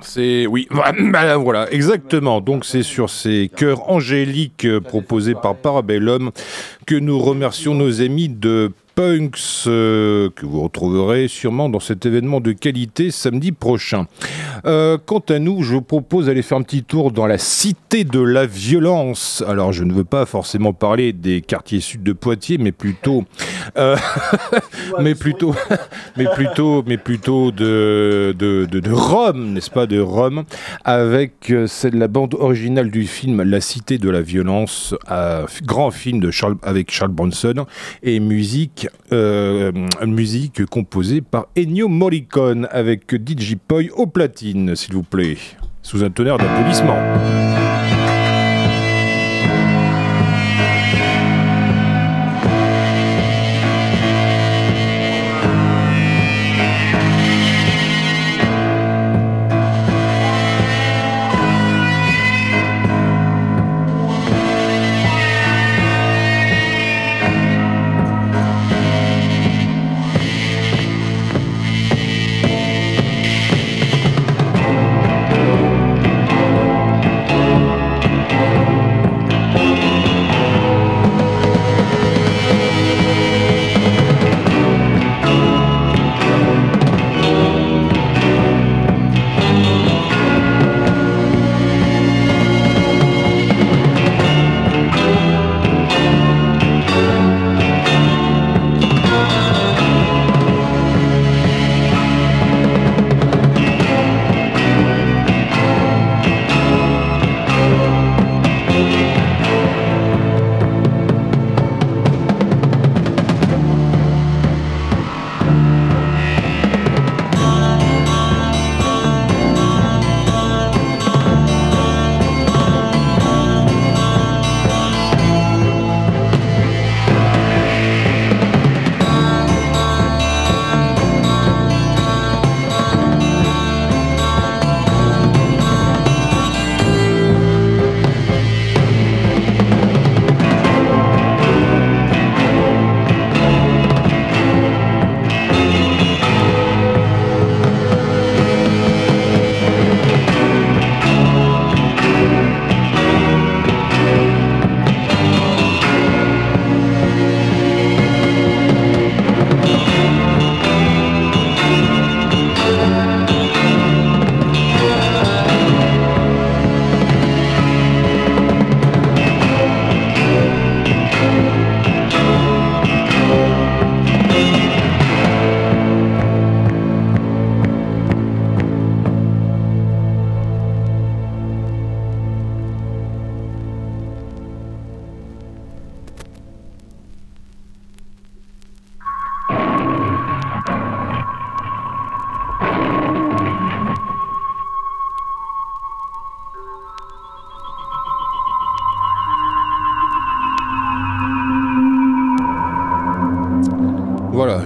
C'est oui, bah, voilà, exactement. Donc c'est sur ces chœurs angéliques proposés par Parabellum que nous remercions nos amis de Punks euh, que vous retrouverez sûrement dans cet événement de qualité samedi prochain. Euh, quant à nous, je vous propose d'aller faire un petit tour dans la cité de la violence. Alors, je ne veux pas forcément parler des quartiers sud de Poitiers, mais plutôt, euh, mais plutôt, mais plutôt, mais plutôt de, de, de, Rome, n'est-ce pas, de Rome, avec la bande originale du film La cité de la violence, grand film de Charles, avec Charles Bronson et musique euh, musique composée par Ennio Morricone avec DJ Poi au platine, s'il vous plaît, sous un tonnerre d'applaudissements.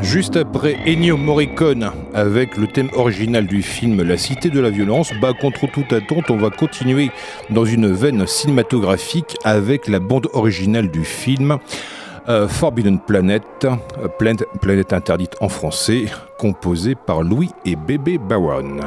Juste après Ennio Morricone avec le thème original du film La Cité de la Violence, bah contre toute attente, on va continuer dans une veine cinématographique avec la bande originale du film euh, Forbidden Planet, euh, planète interdite en français, composée par Louis et Bébé Bawan.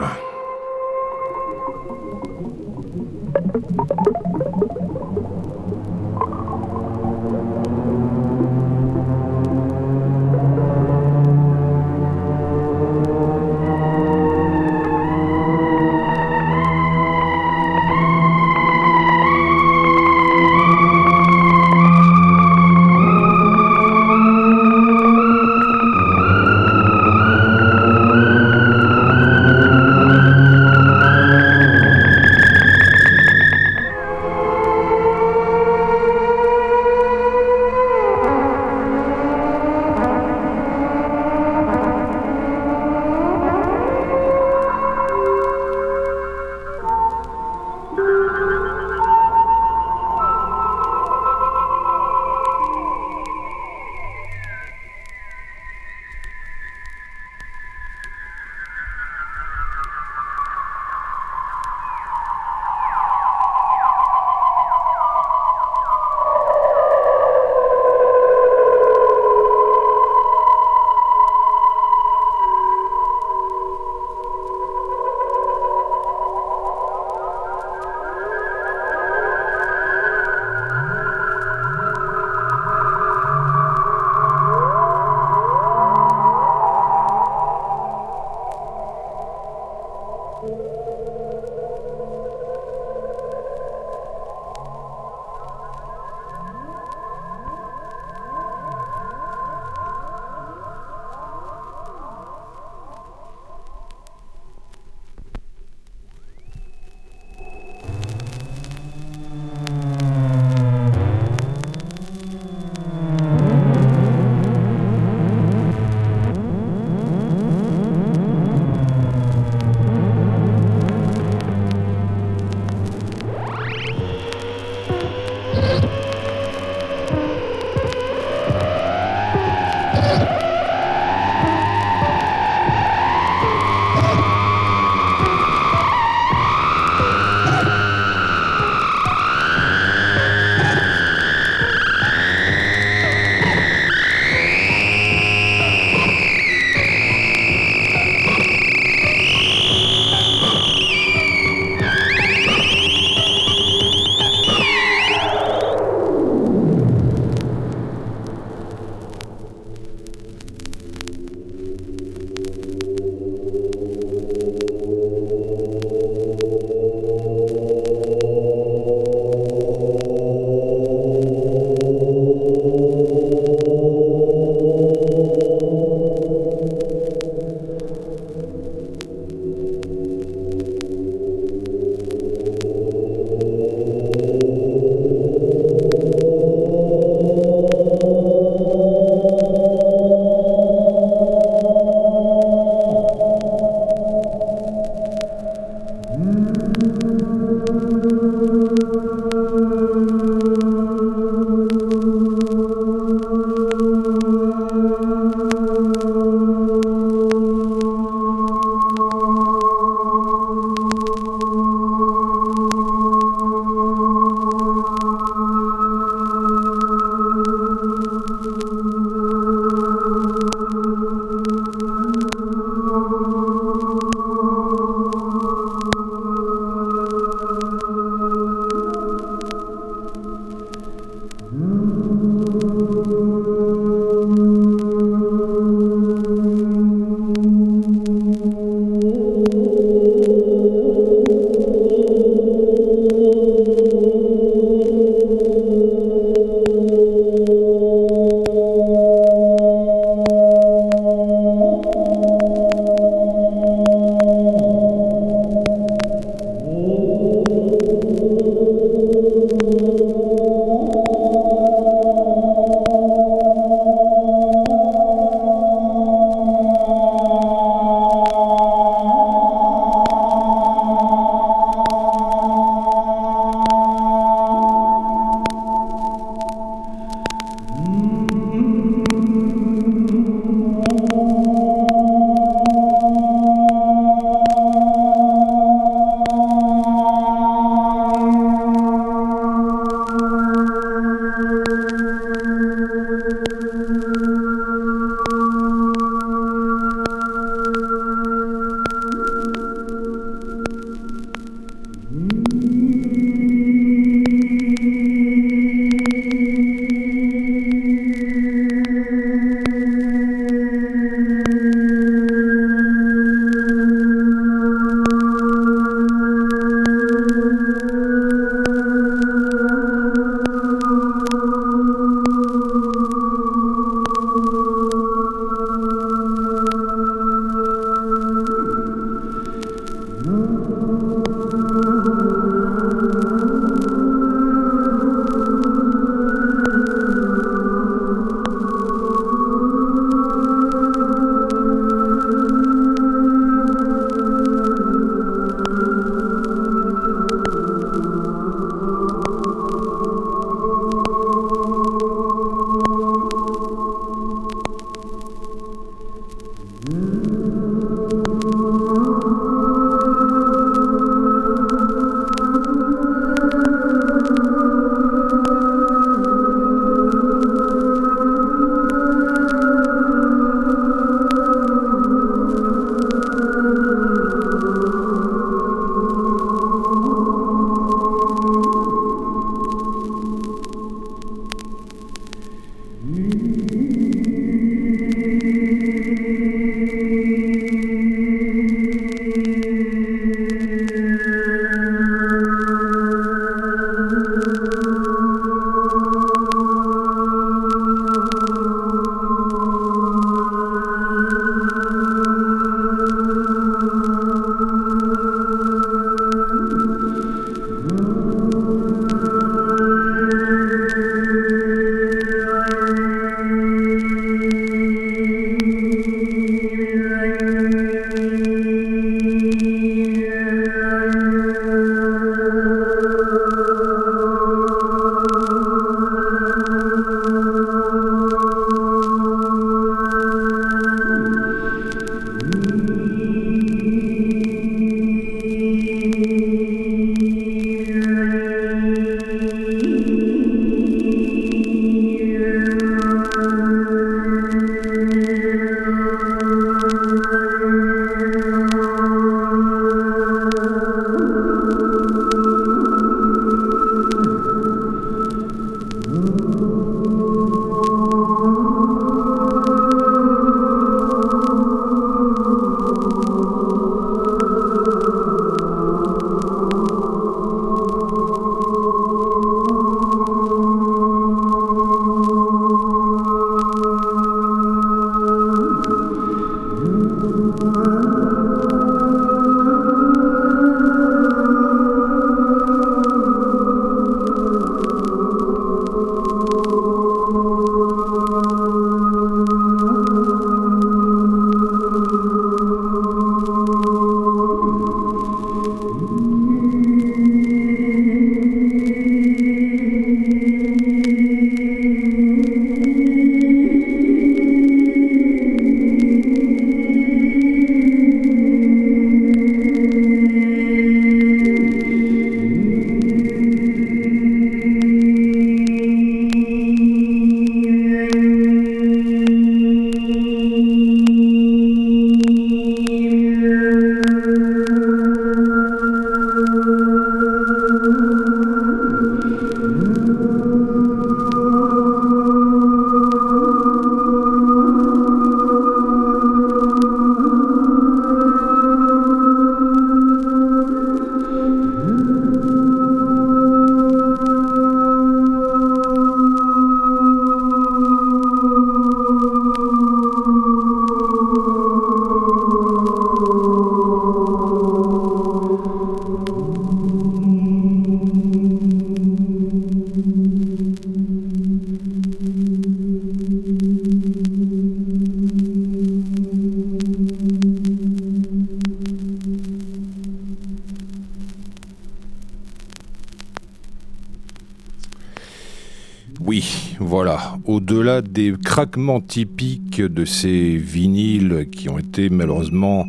Oui, voilà. Au-delà des craquements typiques de ces vinyles qui ont été malheureusement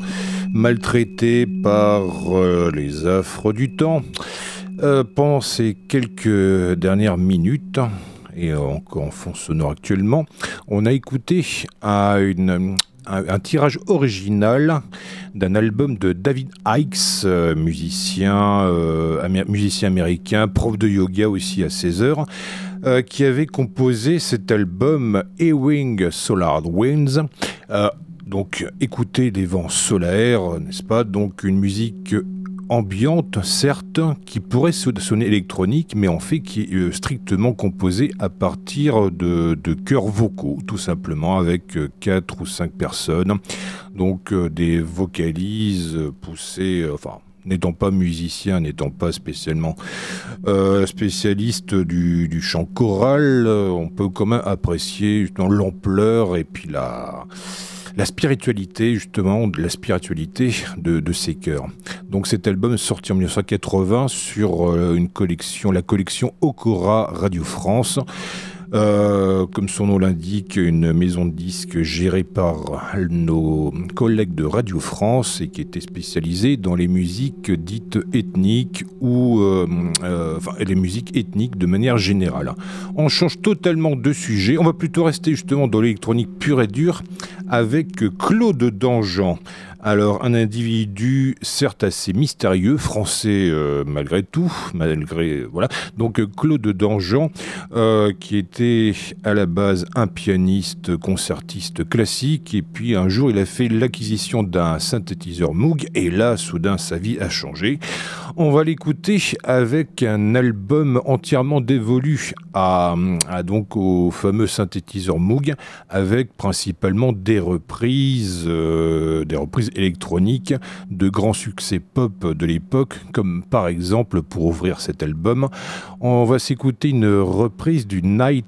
maltraités par euh, les affres du temps, euh, pendant ces quelques dernières minutes, et encore en fond sonore actuellement, on a écouté un, tirage original d'un album de David Hikes, euh, musicien, musicien américain, prof de yoga aussi à 16 heures, euh, qui avait composé cet album Ewing Solar Winds. donc écouter des vents solaires, n'est-ce pas? Donc une musique ambiante, certes, qui pourrait sonner électronique, mais en fait qui est euh, strictement composée à partir de, de chœurs vocaux, tout simplement, avec euh, quatre ou cinq personnes. Donc euh, des vocalises poussées, enfin n'étant pas musicien, n'étant pas spécialement spécialiste du, chant choral, on peut quand même apprécier l'ampleur et puis la, la spiritualité, justement, de la spiritualité de, ces chœurs. Donc cet album sorti en 1980 sur euh, une collection, la collection Okora Radio France. Euh, comme son nom l'indique, une maison de disques gérée par nos collègues de Radio France et qui était spécialisée dans les musiques dites ethniques ou euh, euh, enfin, les musiques ethniques de manière générale. On change totalement de sujet. On va plutôt rester justement dans l'électronique pure et dure avec Claude Dangean. Alors, un individu certes assez mystérieux, français euh, malgré tout, malgré voilà. Donc Claude Dangean, euh, qui était à la base un pianiste concertiste classique, et puis un jour il a fait l'acquisition d'un synthétiseur Moog, et là soudain sa vie a changé. On va l'écouter avec un album entièrement dévolu à, donc au fameux synthétiseur Moog, avec principalement des reprises, euh, des reprises électronique, de grands succès pop de l'époque, comme par exemple pour ouvrir cet album, on va s'écouter une reprise du Night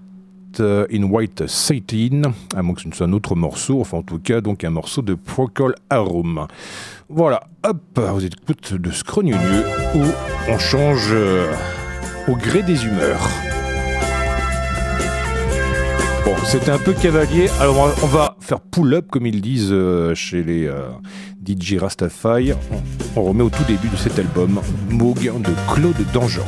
in White Satin, à moins que ce ne soit un autre morceau, enfin en tout cas donc un morceau de Procol Harum. Voilà, hop, vous écoutez de Scrognonieux où on change euh, au gré des humeurs. Bon, c'était un peu cavalier. Alors, on va faire pull-up, comme ils disent euh, chez les euh, DJ Rastafari. On remet au tout début de cet album Moog de Claude Dangean.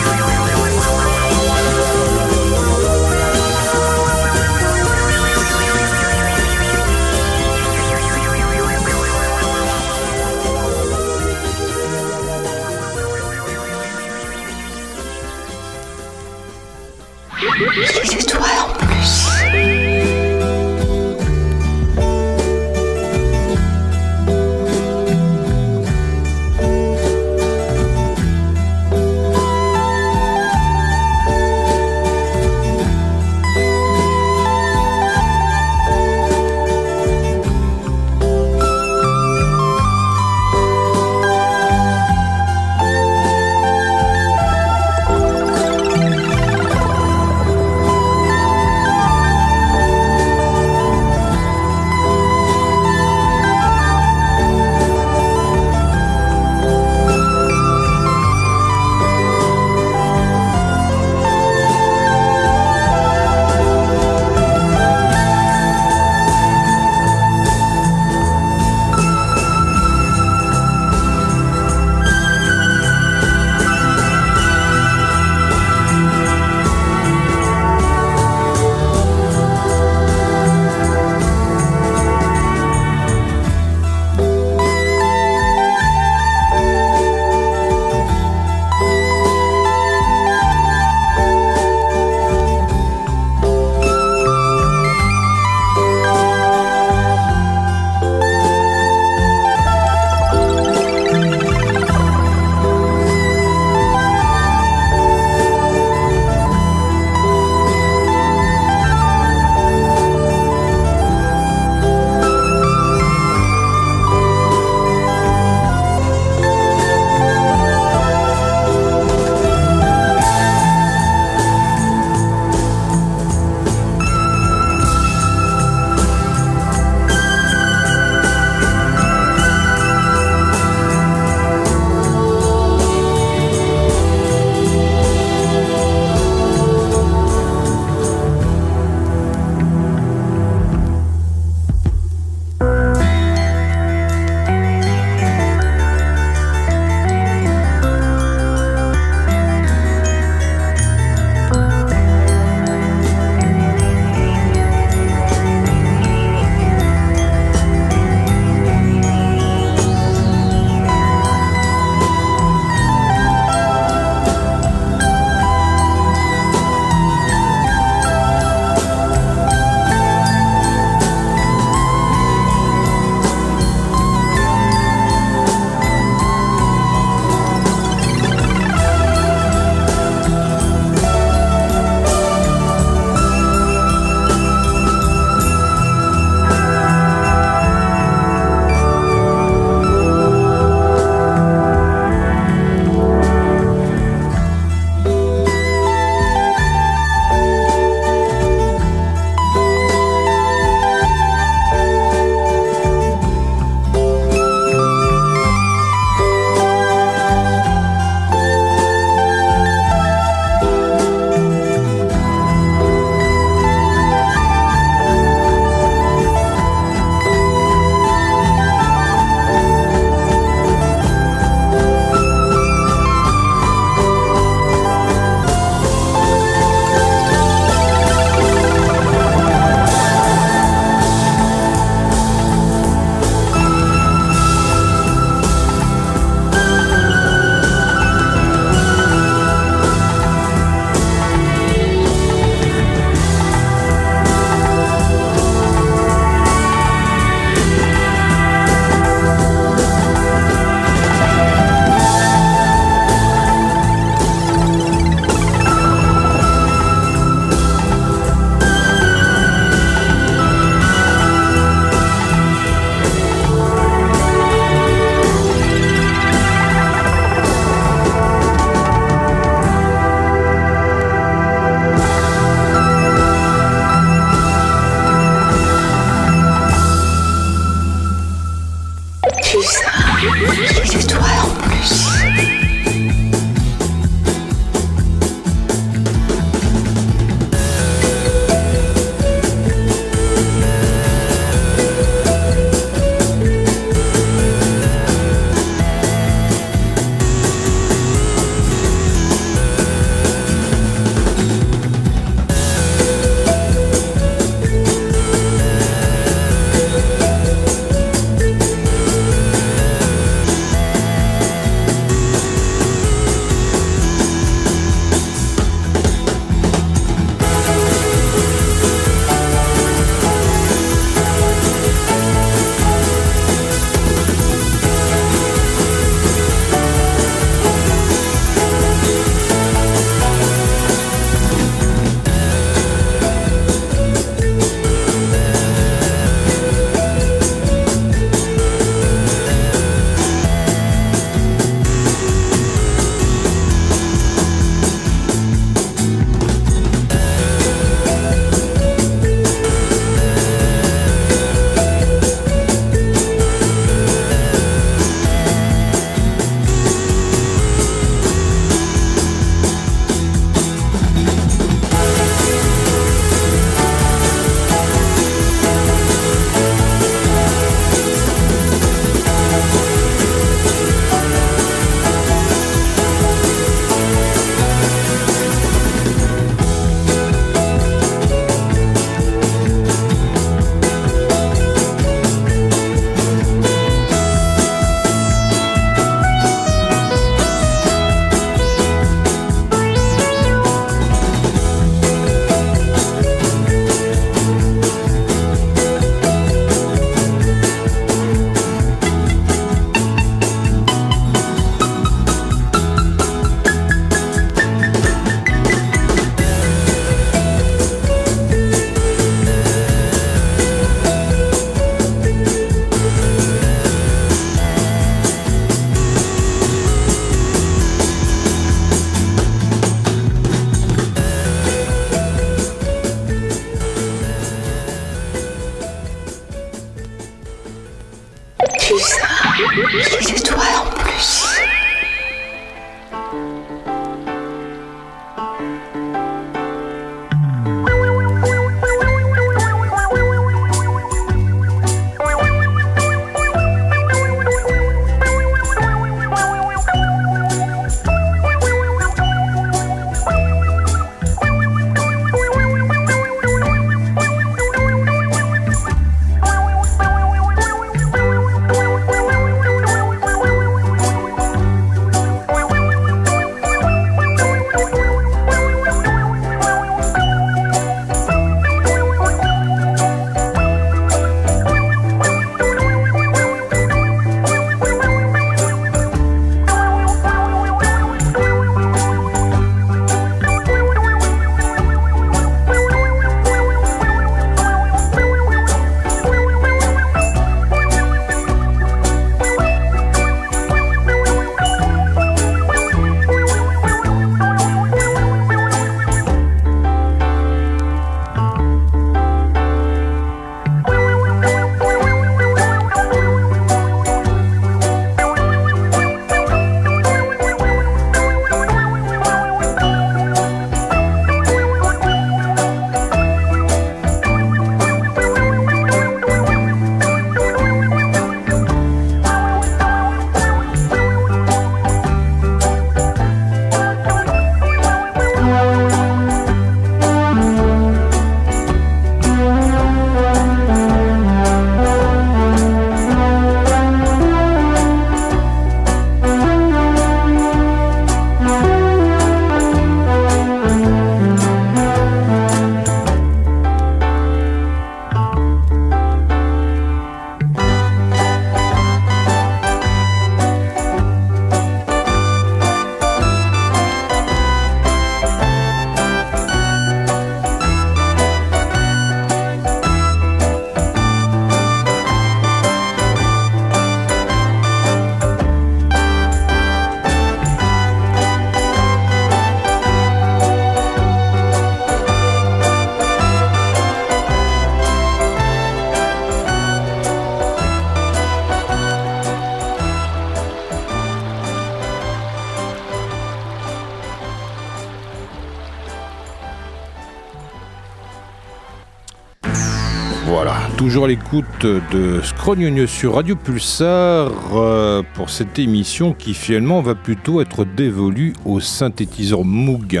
Toujours l'écoute de Scrognonieux sur Radio Pulsar euh, pour cette émission qui finalement va plutôt être dévolue au synthétiseur Moog.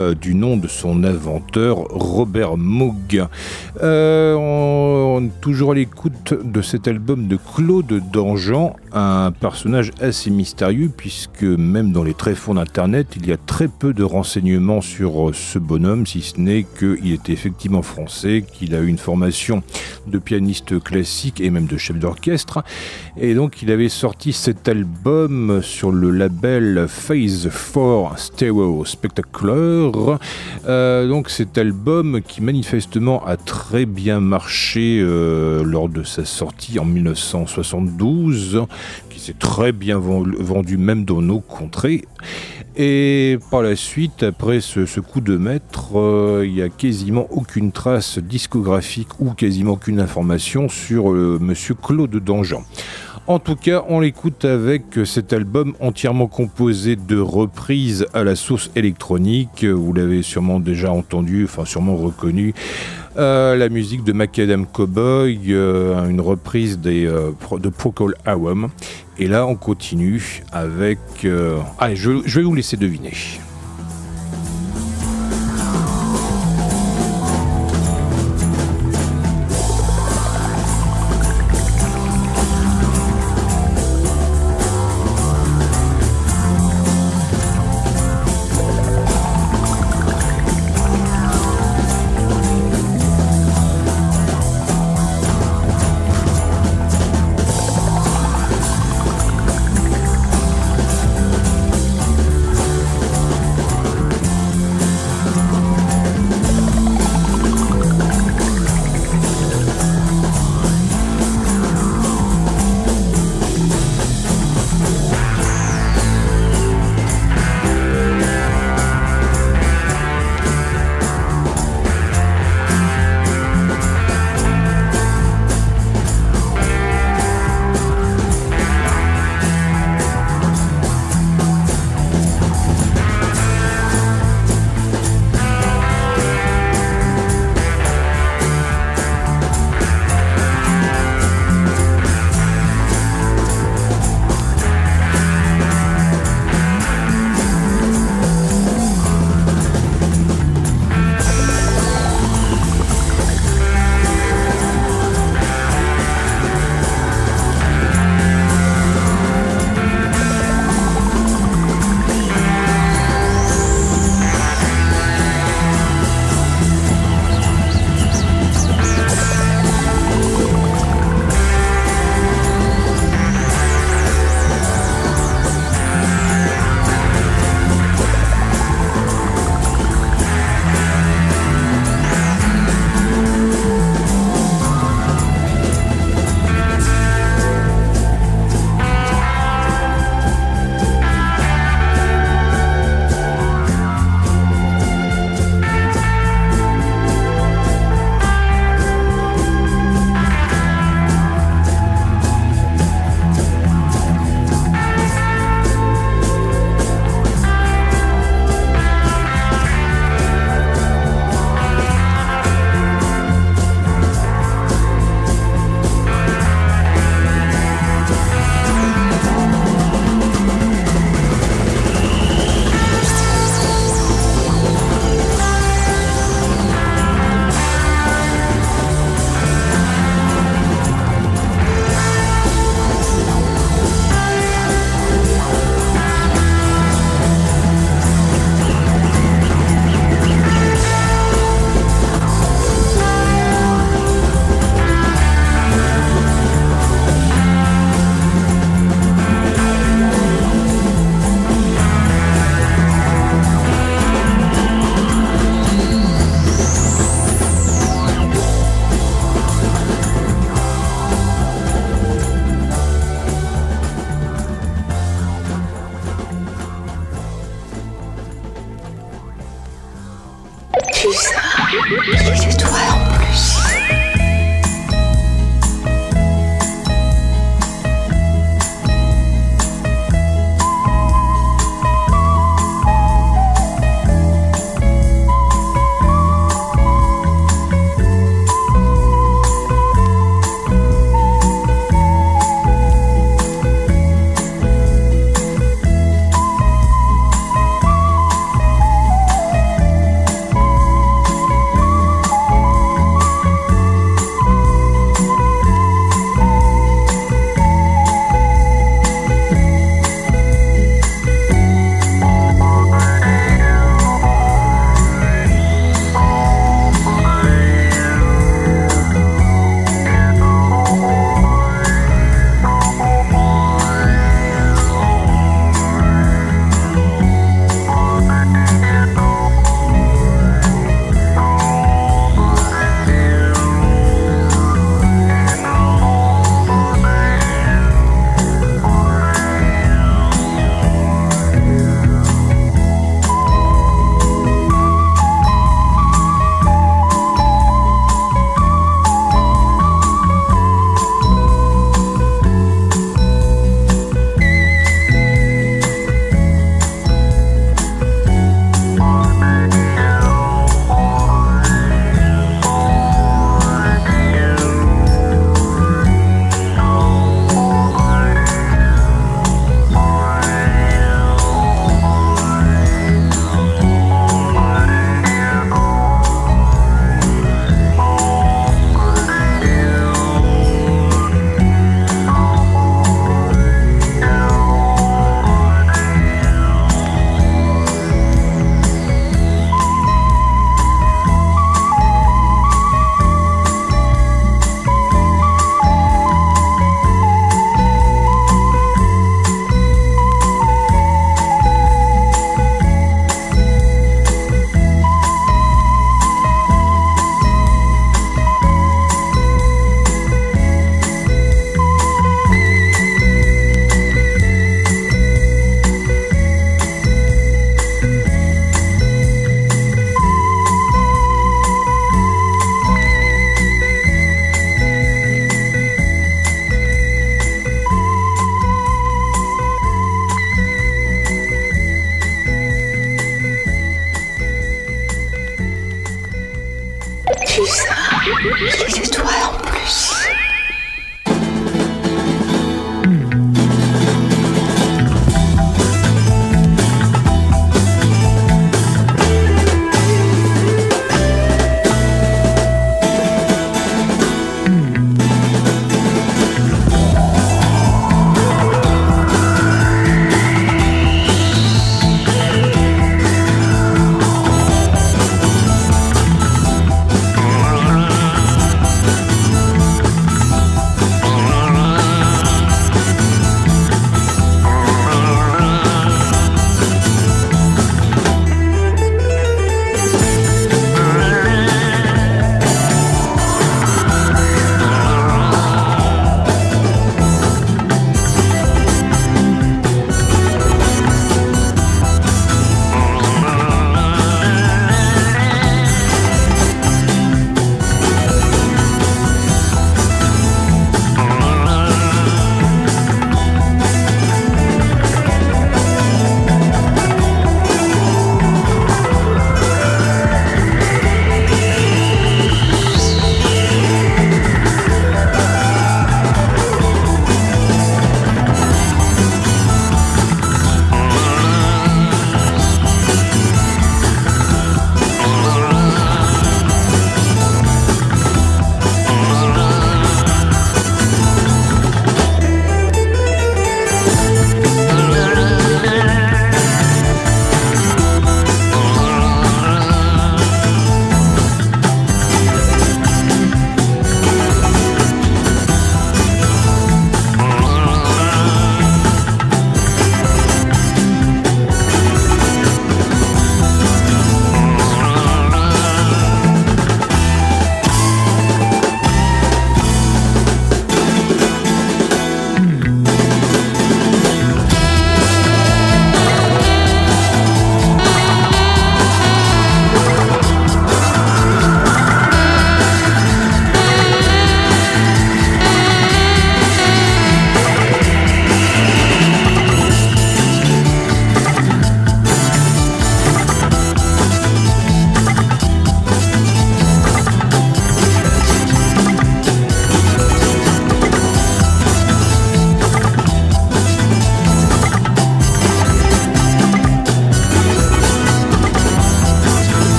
Euh, du nom de son inventeur Robert Moog. Euh, on, est toujours à l'écoute de cet album de Claude Dangean, un personnage assez mystérieux puisque même dans les tréfonds d'internet, il y a très peu de renseignements sur ce bonhomme, si ce n'est qu'il est effectivement français, qu'il a eu une formation de pianiste classique et même de chef d'orchestre. Et donc il avait sorti cet album sur le label Phase 4 Stereo Spectacular euh, donc cet album qui manifestement a très bien marché euh, lors de sa sortie en 1972, qui s'est très bien vendu même dans nos contrées. Et par la suite, après ce, coup de maître, euh, il n'y a quasiment aucune trace discographique ou quasiment aucune information sur Monsieur Claude Dangean. En tout cas, on l'écoute avec cet album entièrement composé de reprises à la source électronique. Vous l'avez sûrement déjà entendu, enfin sûrement reconnu. Euh, la musique de Macadam Cowboy, euh, une reprise euh, de Procol Harum. Et là, on continue avec. Allez, je vais vous laisser deviner.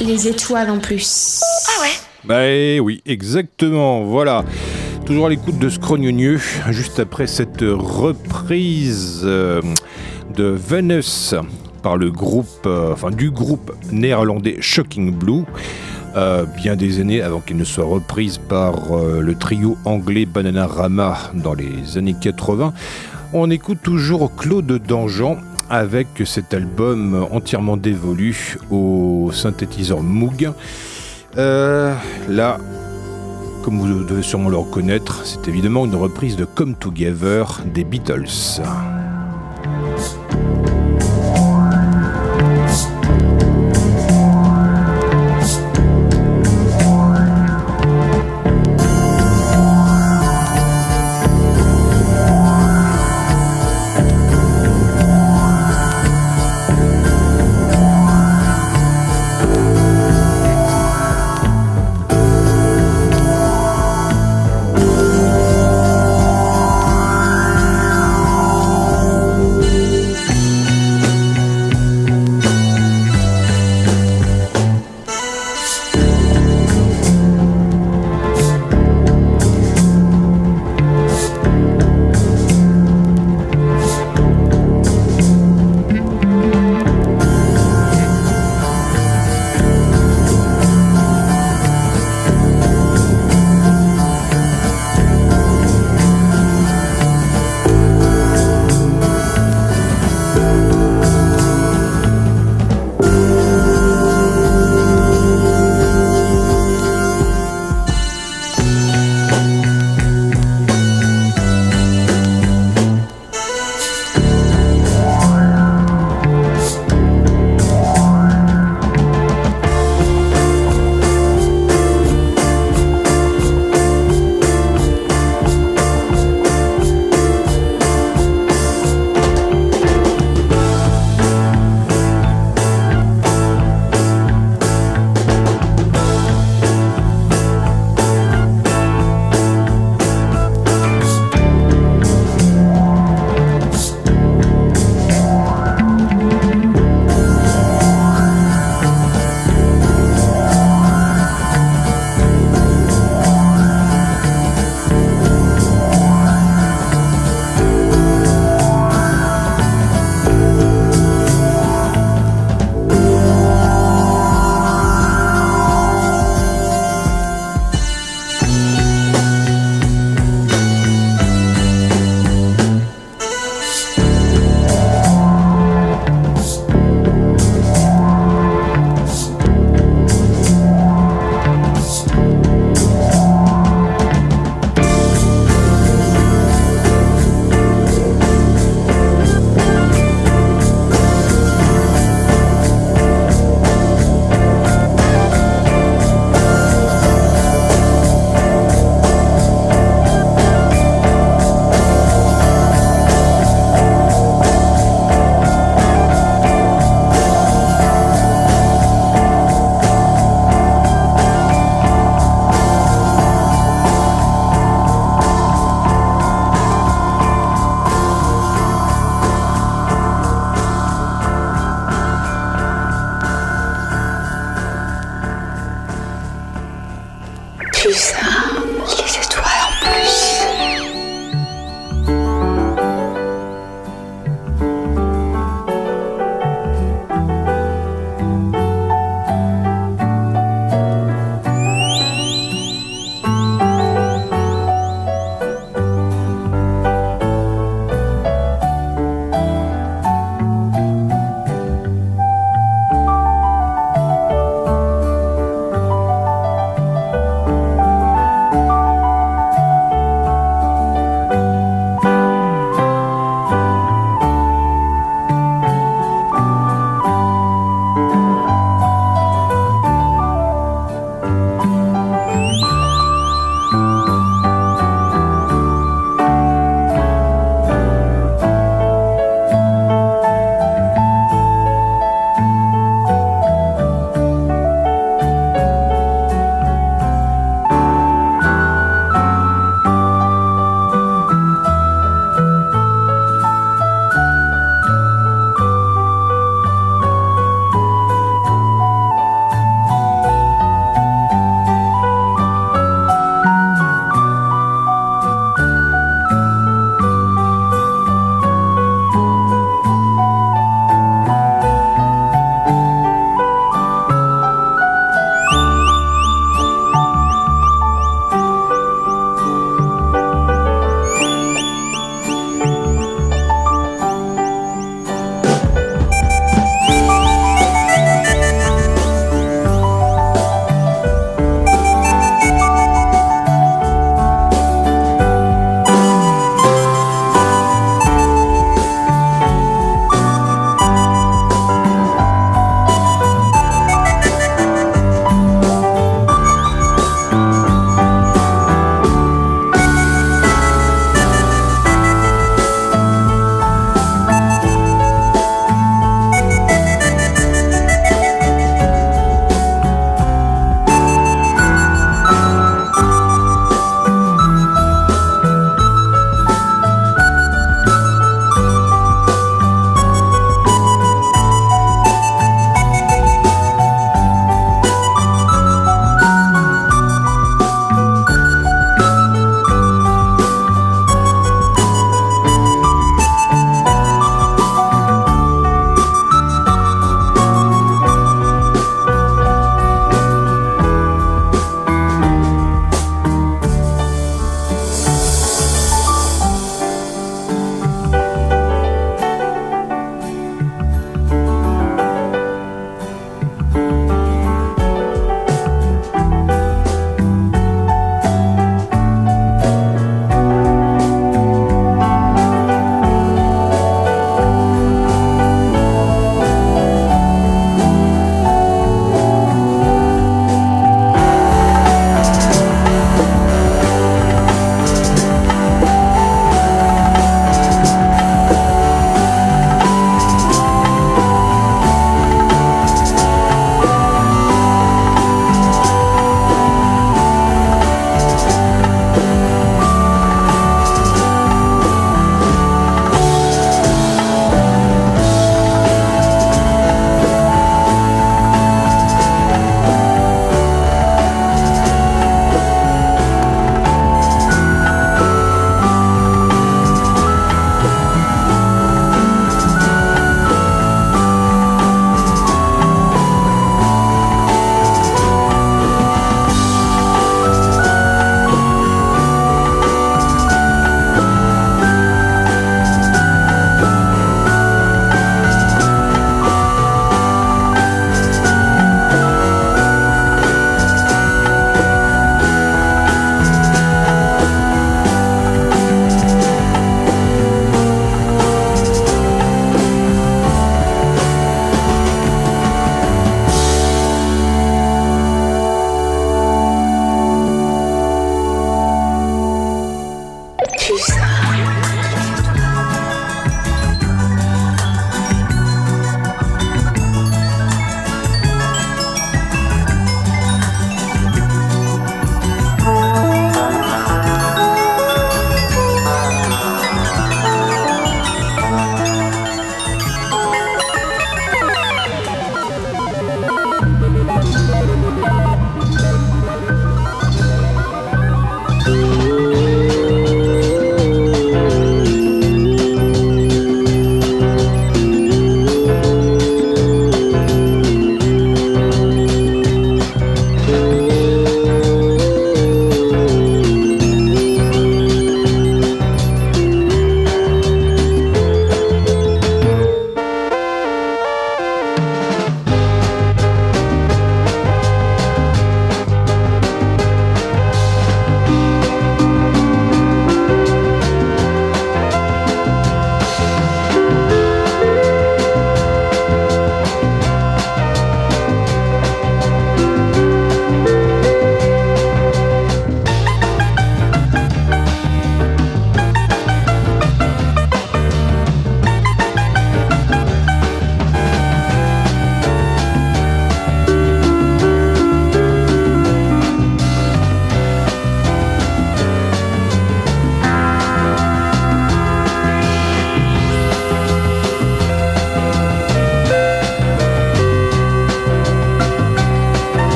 Les étoiles en plus. Ah ouais Bah eh oui, exactement, voilà. Toujours à l'écoute de Scrognonieux, juste après cette reprise euh, de Venus par le groupe, euh, enfin du groupe néerlandais Shocking Blue. euh, bien des années avant qu'elle ne soit reprise par euh, le trio anglais Bananarama dans les années 80. On écoute toujours Claude Dangean avec cet album entièrement dévolu au synthétiseur Moog. Euh, là, comme vous devez sûrement le reconnaître, c'est évidemment une reprise de Come Together des Beatles.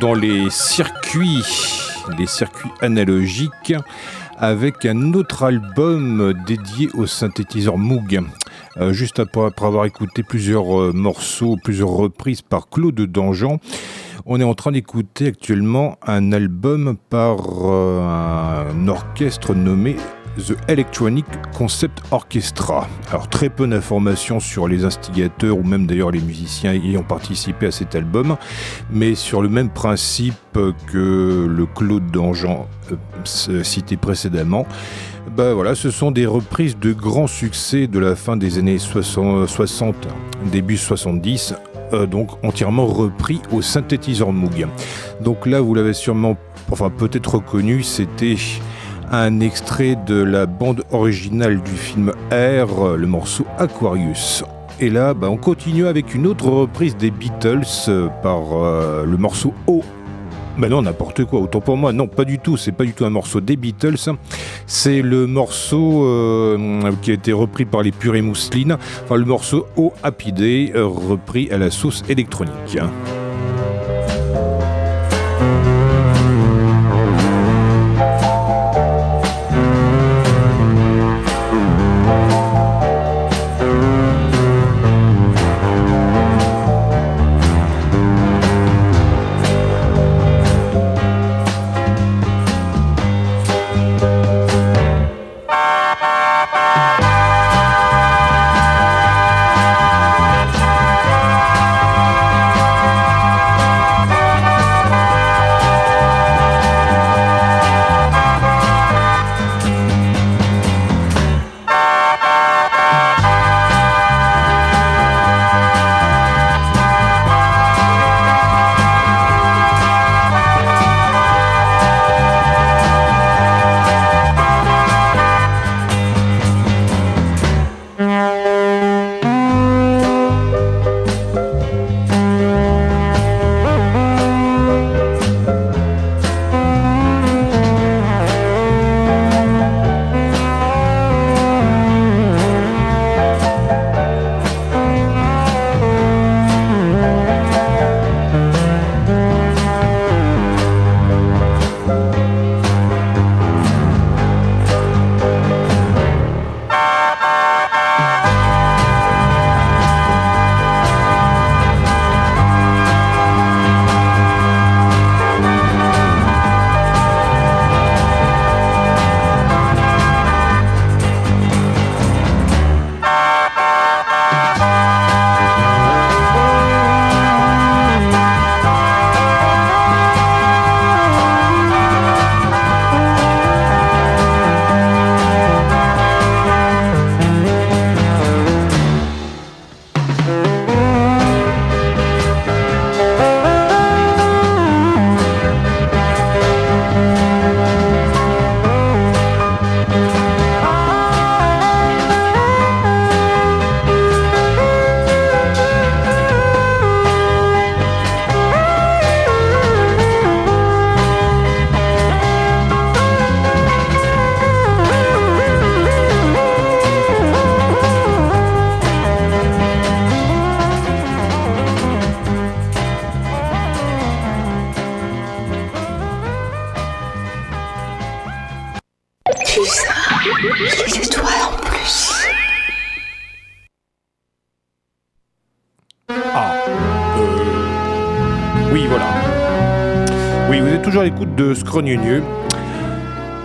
Dans les circuits, les circuits analogiques, avec un autre album dédié au synthétiseur Moog. Euh, juste après, avoir écouté plusieurs euh, morceaux, plusieurs reprises par Claude Dangean, on est en train d'écouter actuellement un album par euh, un orchestre nommé The Electronic Concept Orchestra. Alors très peu d'informations sur les instigateurs ou même d'ailleurs les musiciens ayant participé à cet album, mais sur le même principe que le Claude d'Angean euh, cité précédemment. Ben voilà, ce sont des reprises de grands succès de la fin des années 60, début 70, euh, donc entièrement repris au synthétiseur Moog. Donc là, vous l'avez sûrement, enfin peut-être reconnu, c'était un extrait de la bande originale du film R, le morceau Aquarius. Et là, bah, on continue avec une autre reprise des Beatles euh, par euh, le morceau O. Ben non, n'importe quoi, autant pour moi. Non, pas du tout, c'est pas du tout un morceau des Beatles. C'est le morceau euh, qui a été repris par les purées mousselines. Enfin, le morceau O Happy Day, repris à la sauce électronique.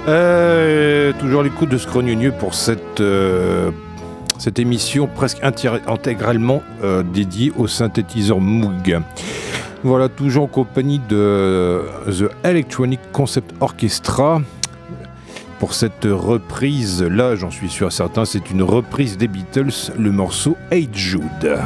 Euh, toujours à l'écoute de Scrogneux pour cette, euh, cette émission presque intégralement euh, dédiée au synthétiseur Moog. Voilà, toujours en compagnie de The Electronic Concept Orchestra. Pour cette reprise, là j'en suis sûr certain, c'est une reprise des Beatles, le morceau Hey Jude.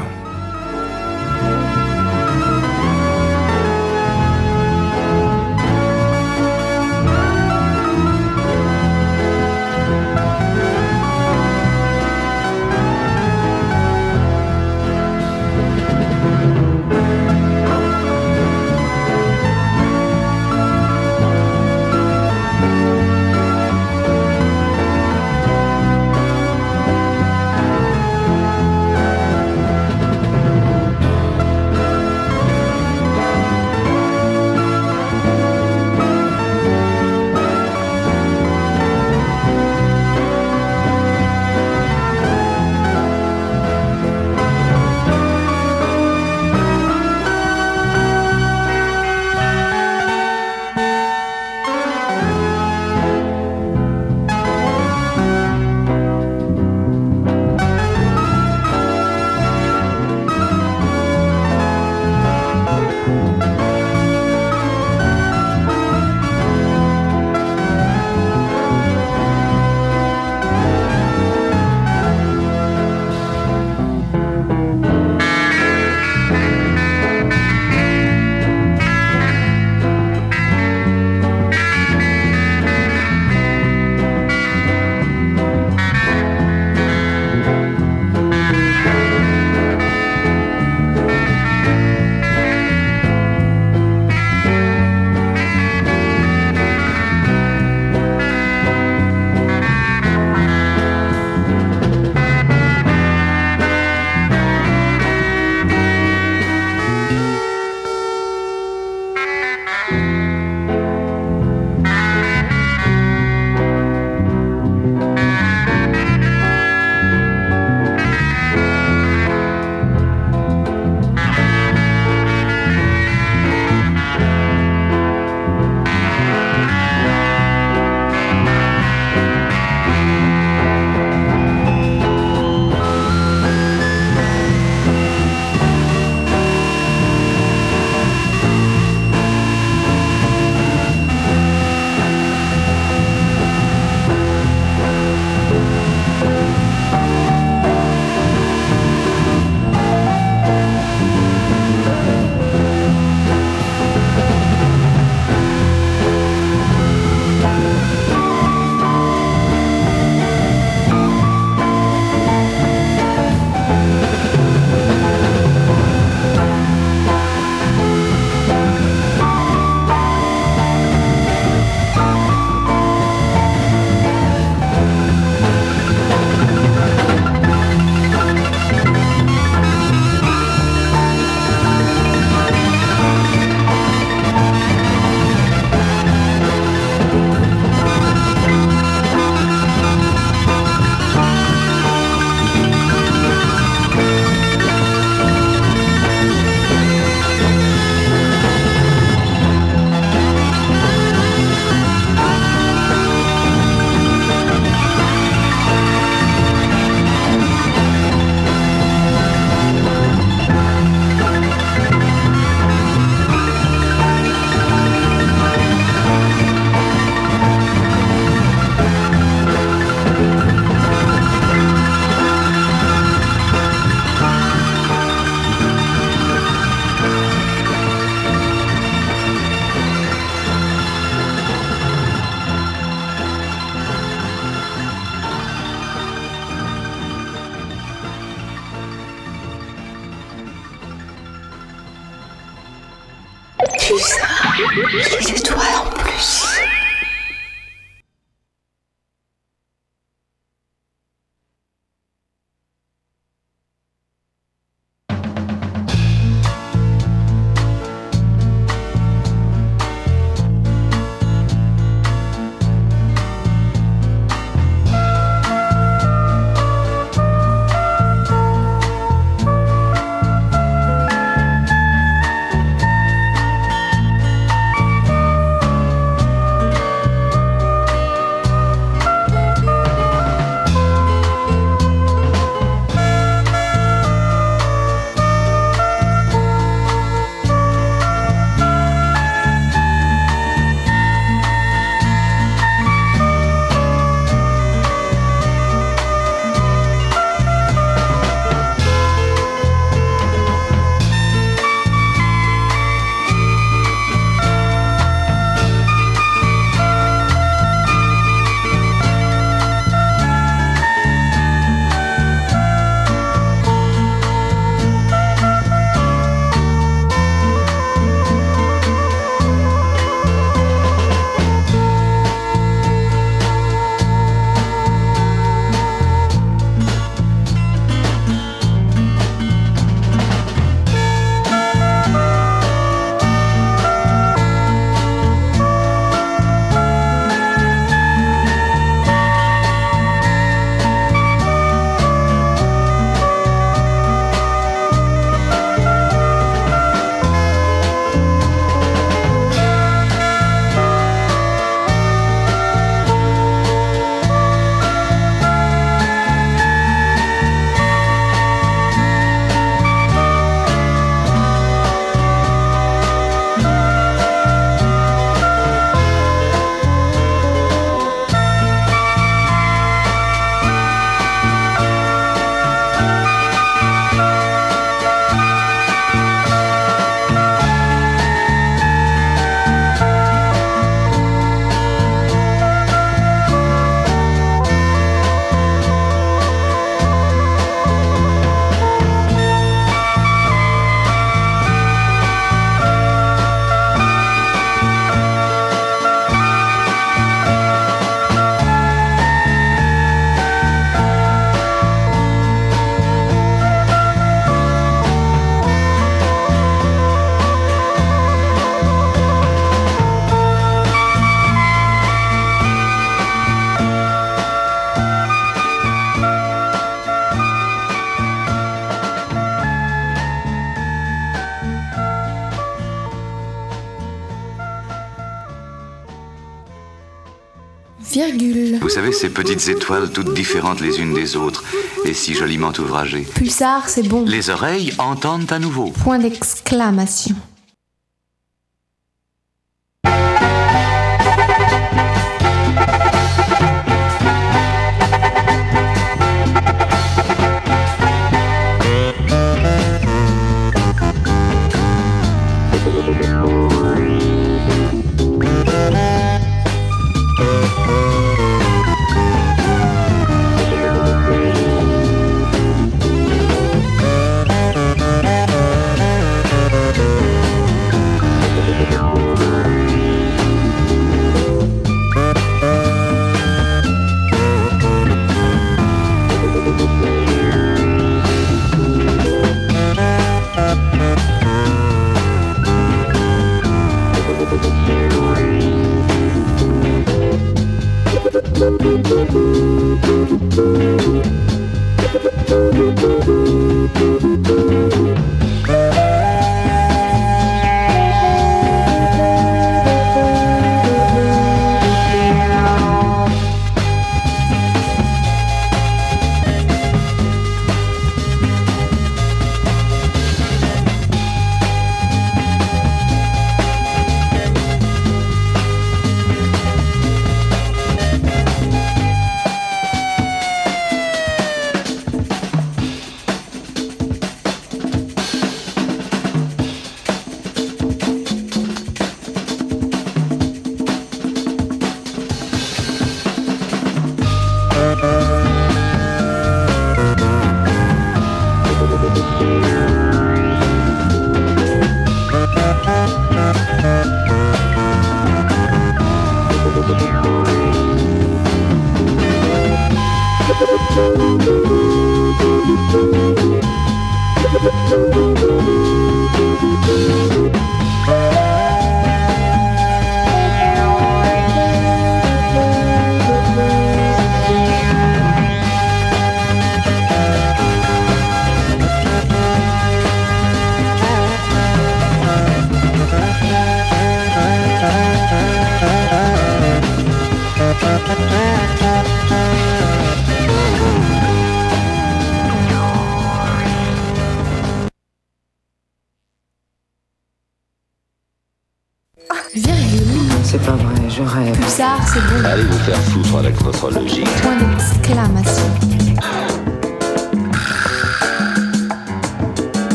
Ces petites étoiles toutes différentes les unes des autres et si joliment ouvragées. Pulsar, c'est bon. Les oreilles entendent à nouveau. Point d'exclamation.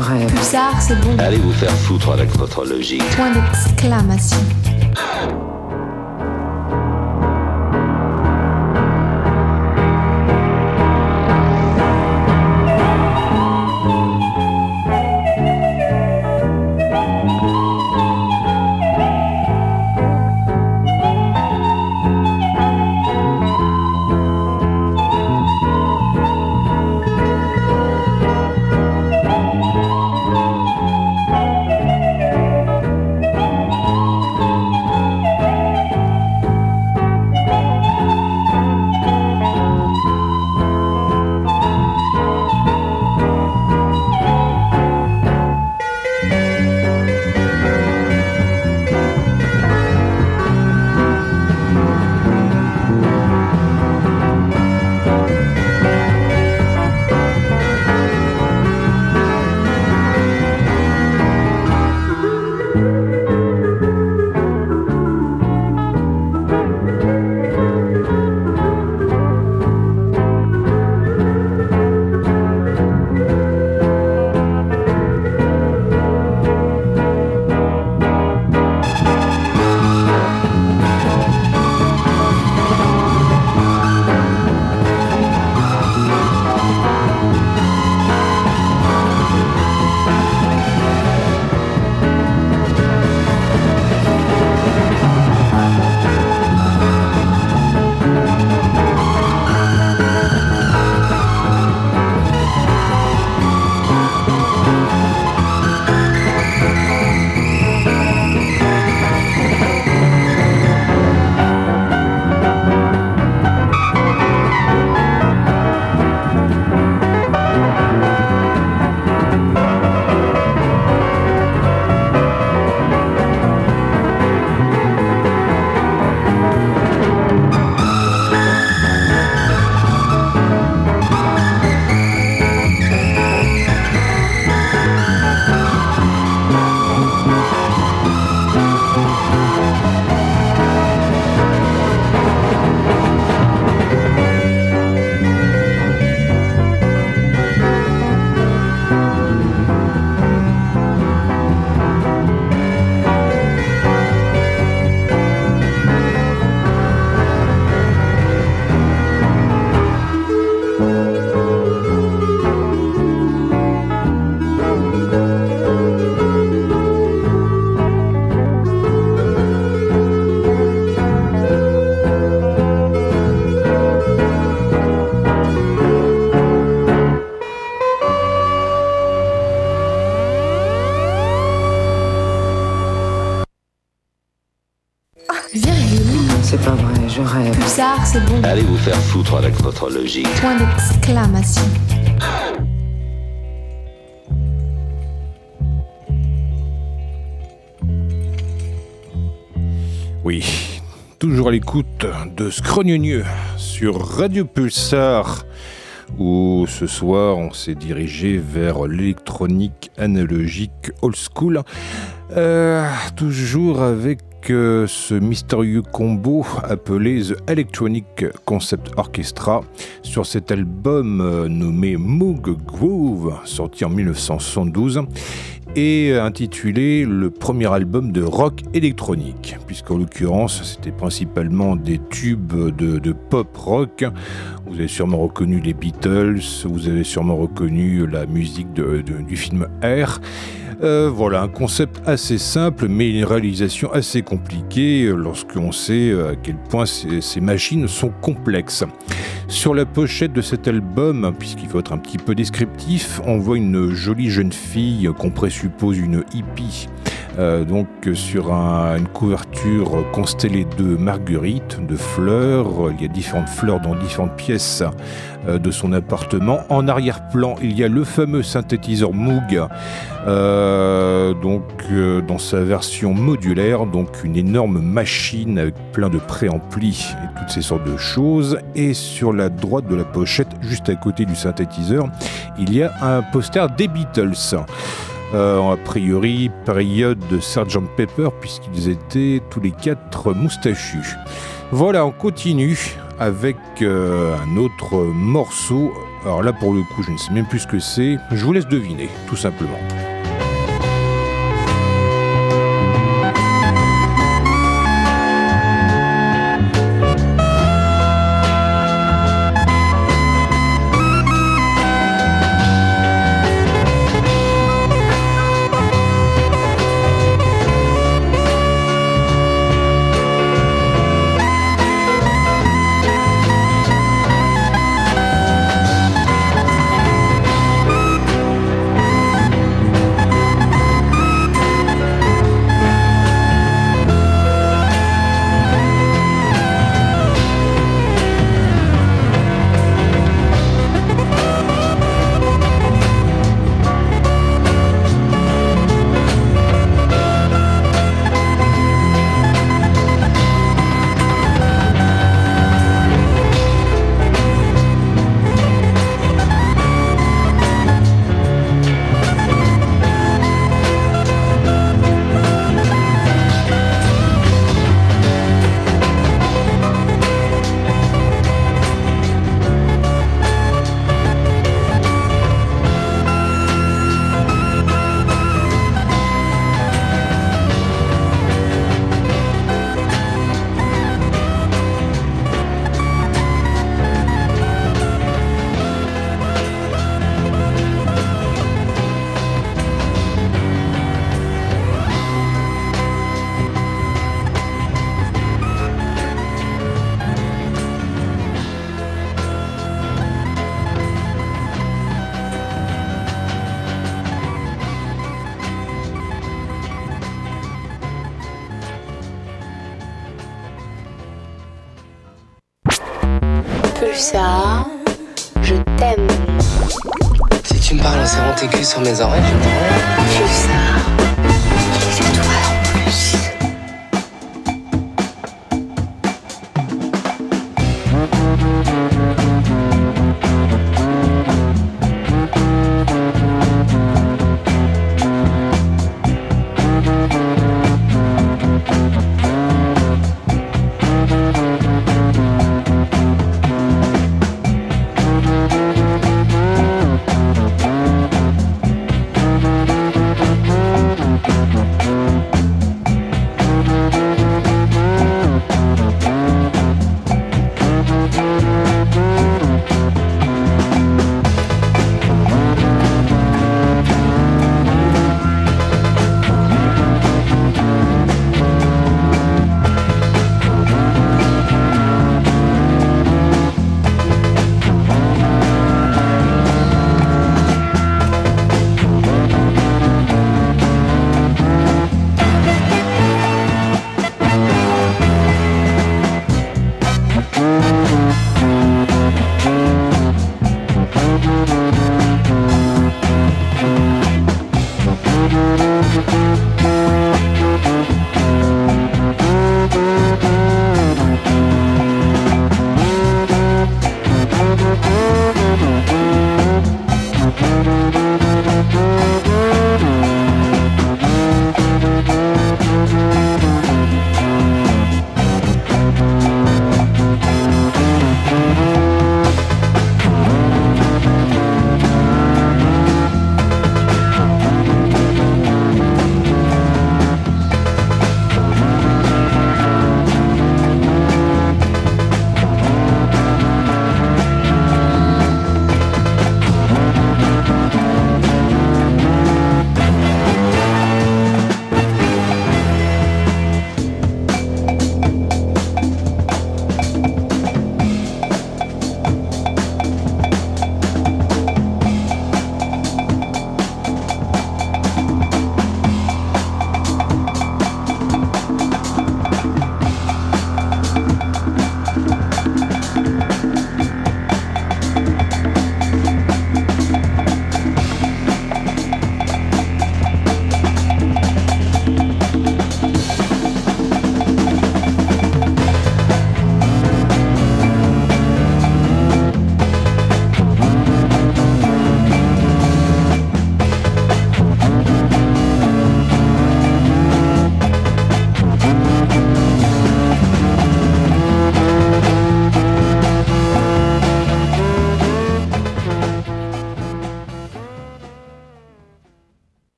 Je rêve. Pulsar, c'est bon. Allez vous faire foutre avec votre logique. Point d'exclamation. Avec votre logique. Point d'exclamation. Oui, toujours à l'écoute de Scrognonieux sur Radio Pulsar, où ce soir on s'est dirigé vers l'électronique analogique old school, Euh, toujours avec ce mystérieux combo appelé The Electronic Concept Orchestra sur cet album euh, nommé Moog Groove, sorti en 1972 et intitulé le premier album de rock électronique, puisqu'en l'occurrence c'était principalement des tubes de, pop rock. Vous avez sûrement reconnu les Beatles, vous avez sûrement reconnu la musique du film Air. Euh, voilà, un concept assez simple, mais une réalisation assez compliquée euh, lorsqu'on sait euh, à quel point ces, ces machines sont complexes. Sur la pochette de cet album, puisqu'il faut être un petit peu descriptif, on voit une jolie jeune fille qu'on présuppose une hippie. Euh, donc sur un- une couverture constellée de marguerites, de fleurs, il y a différentes fleurs dans différentes pièces euh, de son appartement. En arrière-plan, il y a le fameux synthétiseur Moog, euh, donc dans sa version modulaire, donc une énorme machine avec plein de préamplis et toutes ces sortes de choses. Et sur la droite de la pochette, juste à côté du synthétiseur, il y a un poster des Beatles. Euh, a priori, période de Sgt Pepper, puisqu'ils étaient tous les quatre moustachus. Voilà, on continue avec euh, un autre morceau Alors là, pour le coup, je ne sais même plus ce que c'est. Je vous laisse deviner, tout simplement.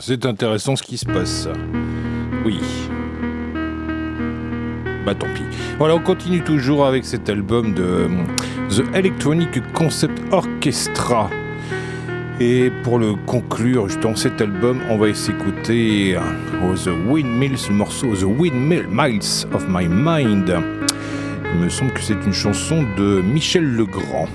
C'est intéressant ce qui se passe. Oui. Bah tant pis. Voilà, on continue toujours avec cet album de euh, The Electronic Concept Orchestra. Et pour le conclure, justement, cet album, on va s'écouter euh, The Windmills, le morceau The Windmill Miles of My Mind. Il me semble que c'est une chanson de Michel Legrand.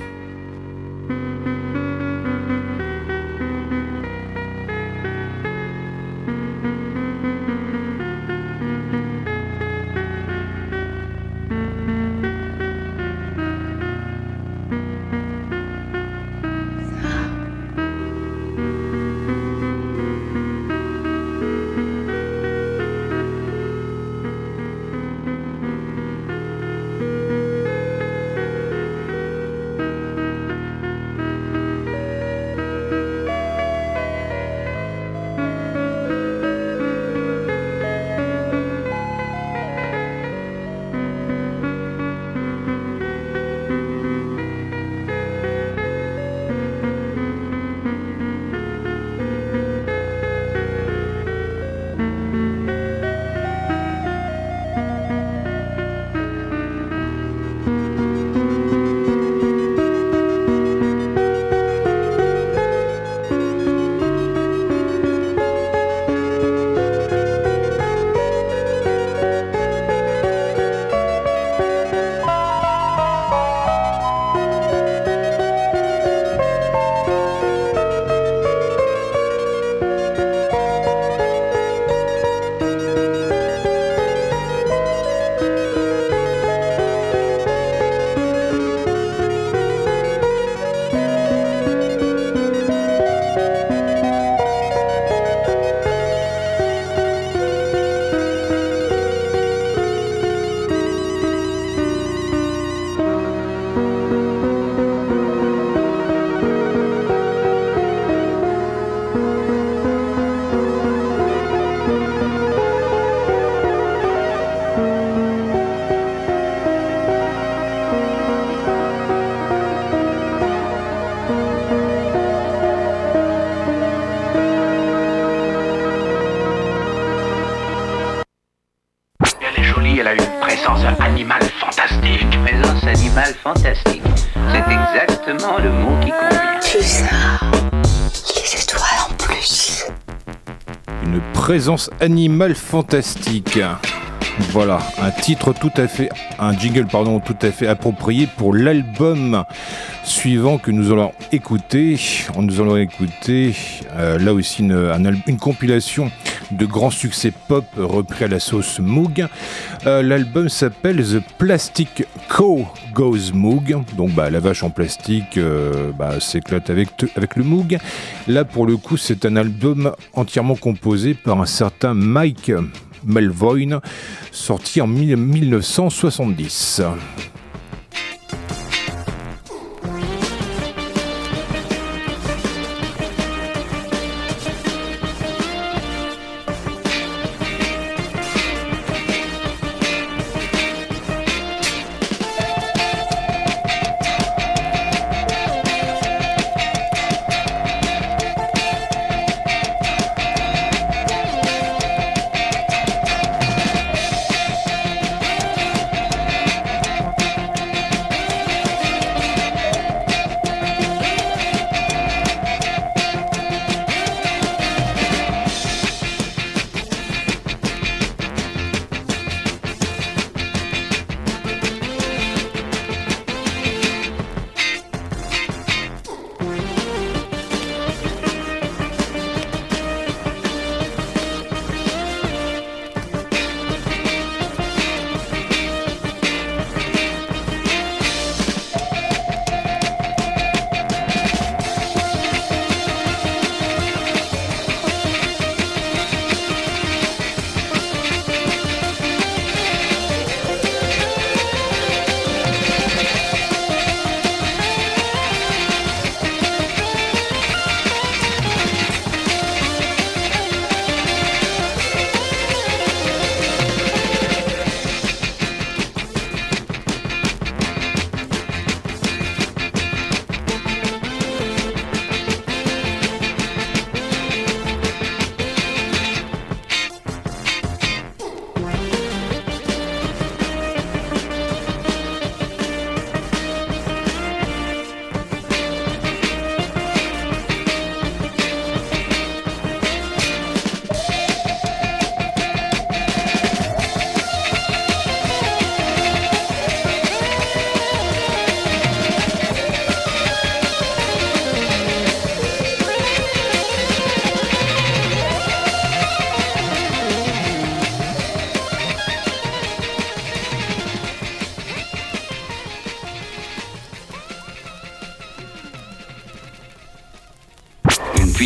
Présence animale fantastique. Voilà, un titre tout à fait, un jingle pardon, tout à fait approprié pour l'album suivant que nous allons écouter. Nous allons écouter euh, là aussi une, compilation de grands succès pop repris à la sauce Moog. Euh, L'album s'appelle The Plastic Co Goes Moog. Donc bah, la vache en plastique euh, bah, s'éclate avec, avec le Moog. Là pour le coup c'est un album entièrement composé par un certain Mike Melvoin, sorti en 1970.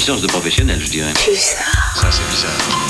Puissance de professionnel, je dirais. Bizarre. Ça, c'est bizarre.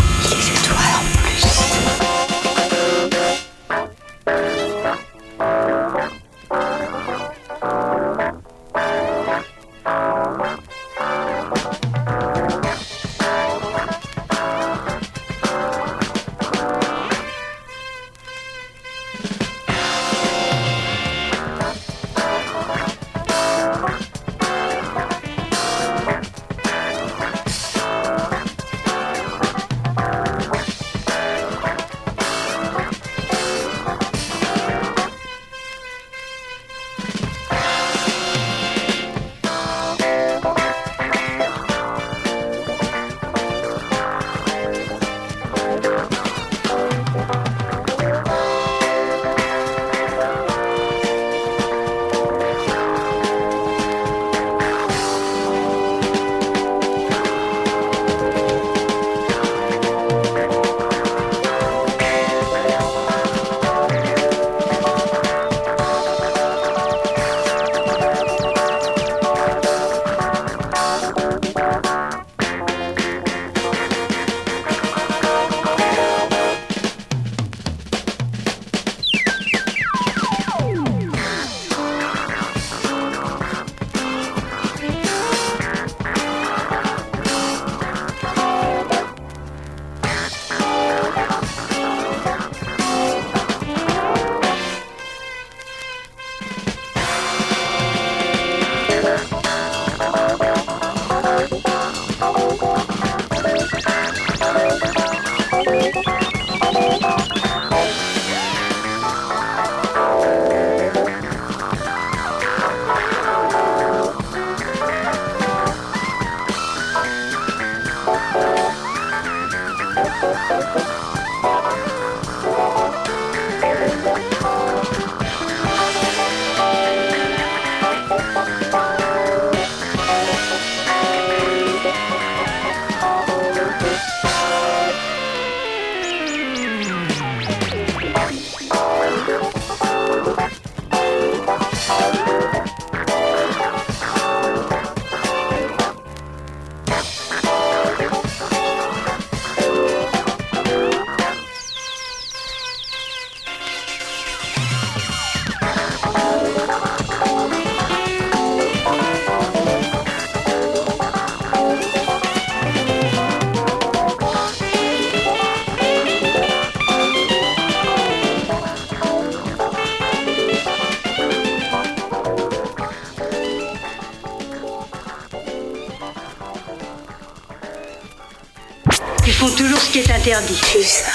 Interdit. Bizarre.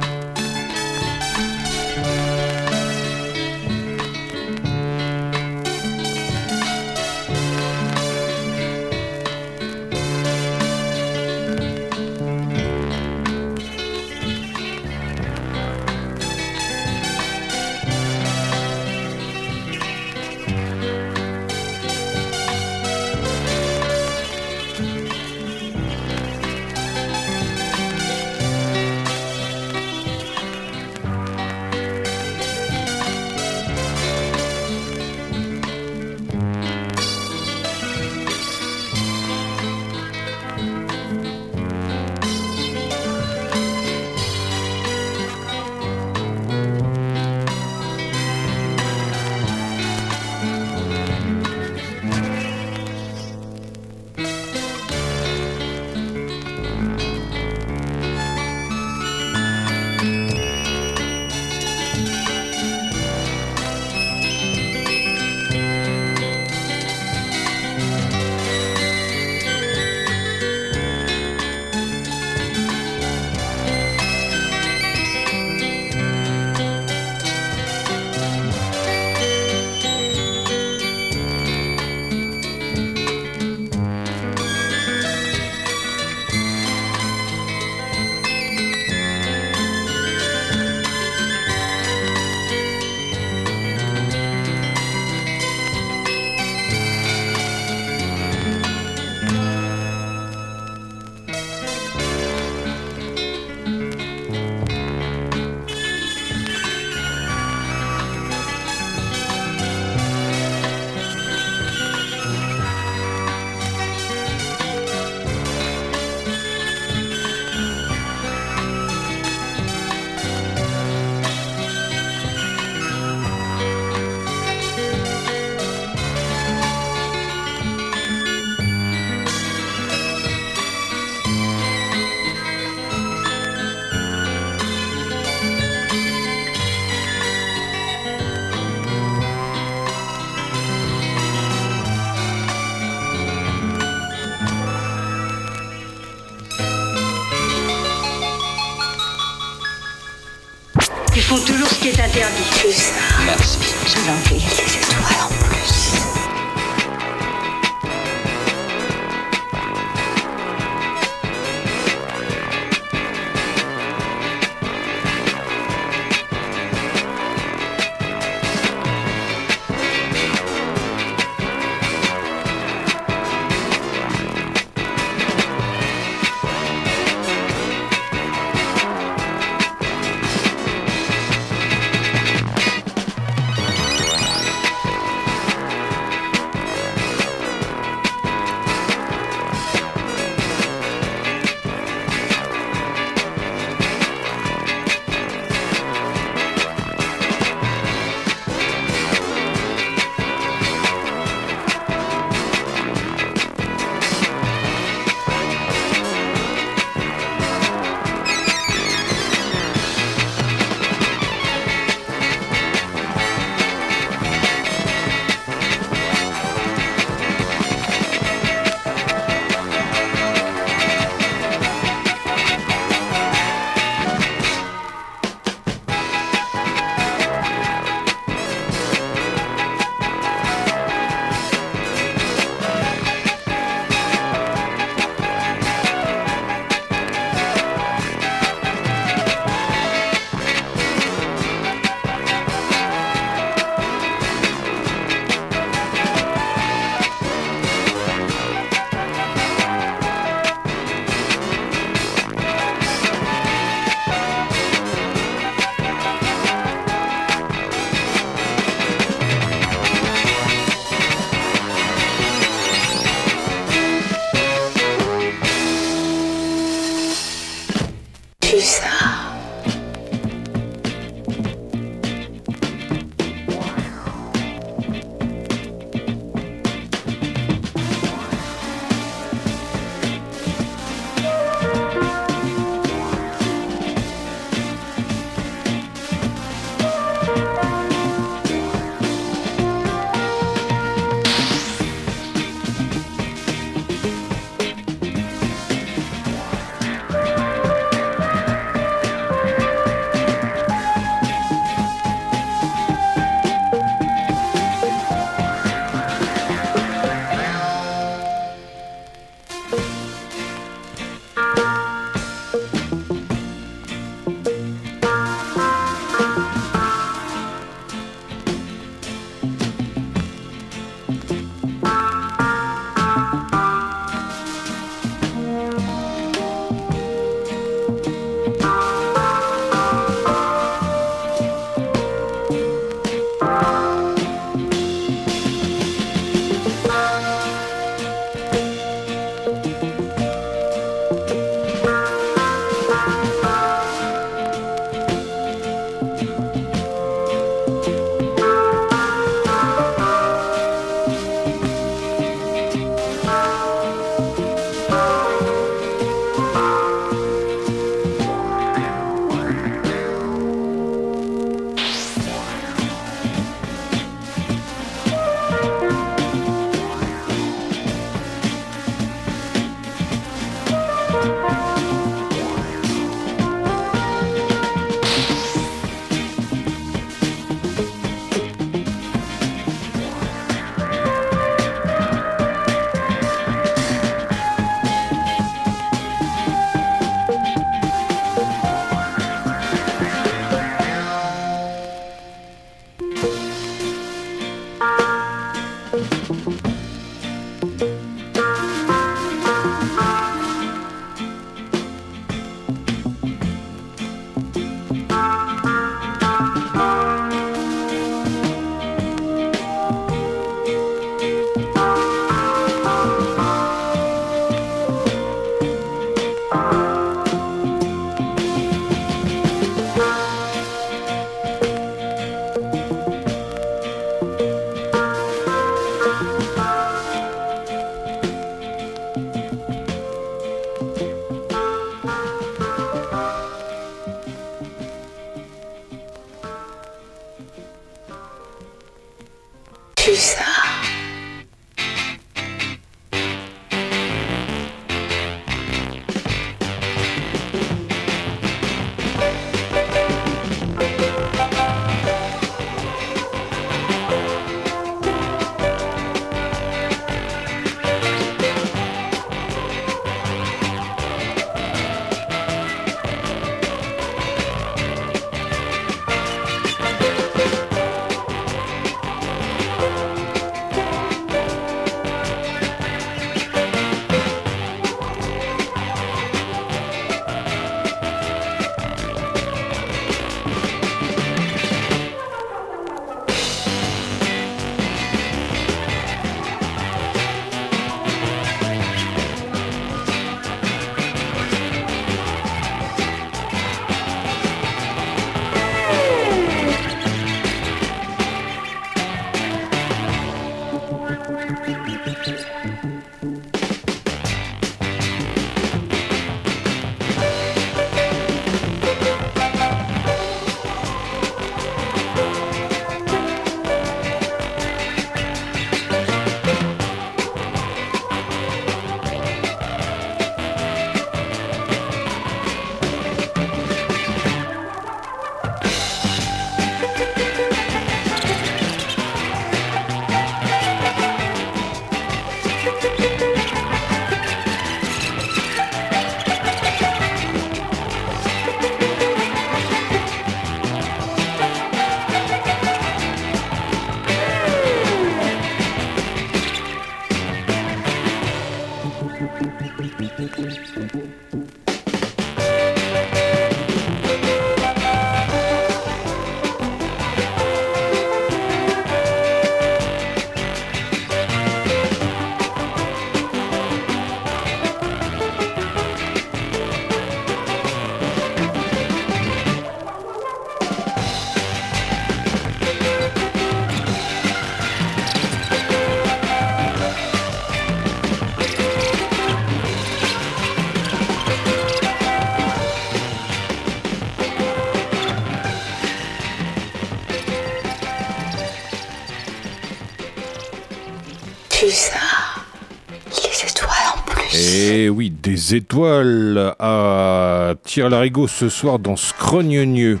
Et oui, des étoiles à tire larigot ce soir dans Scrogneux.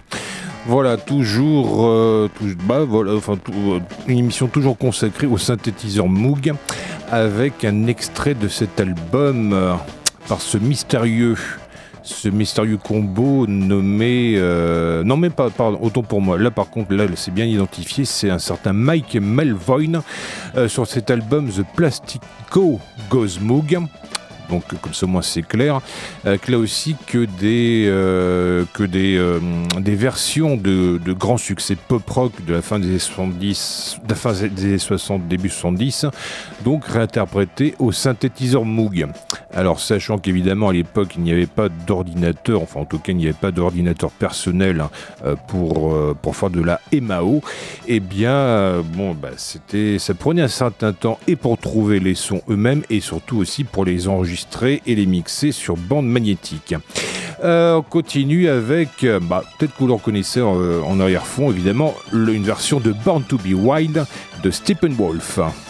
Voilà, toujours, euh, bah, voilà, enfin, euh, une émission toujours consacrée au synthétiseur Moog, avec un extrait de cet album par ce mystérieux, ce mystérieux combo nommé, euh, non mais pas, pardon, autant pour moi. Là par contre, là c'est bien identifié, c'est un certain Mike Melvoin sur cet album The Plastico Goes Moog. Donc comme ça moins c'est clair. Avec là aussi que des, euh, que des, euh, des versions de, de grands succès pop rock de la fin des années 70, de la fin des années 60, début 70, donc réinterprétées au synthétiseur Moog. Alors sachant qu'évidemment à l'époque il n'y avait pas d'ordinateur, enfin en tout cas il n'y avait pas d'ordinateur personnel hein, euh, pour, euh, pour faire de la MAO, eh bien euh, bon bah c'était ça prenait un certain temps et pour trouver les sons eux-mêmes et surtout aussi pour les enregistrer et les mixer sur bande magnétique. Euh, on continue avec, euh, bah, peut-être que vous le reconnaissez euh, en arrière-fond évidemment, une version de Born to be Wild de Steppenwolf. Puis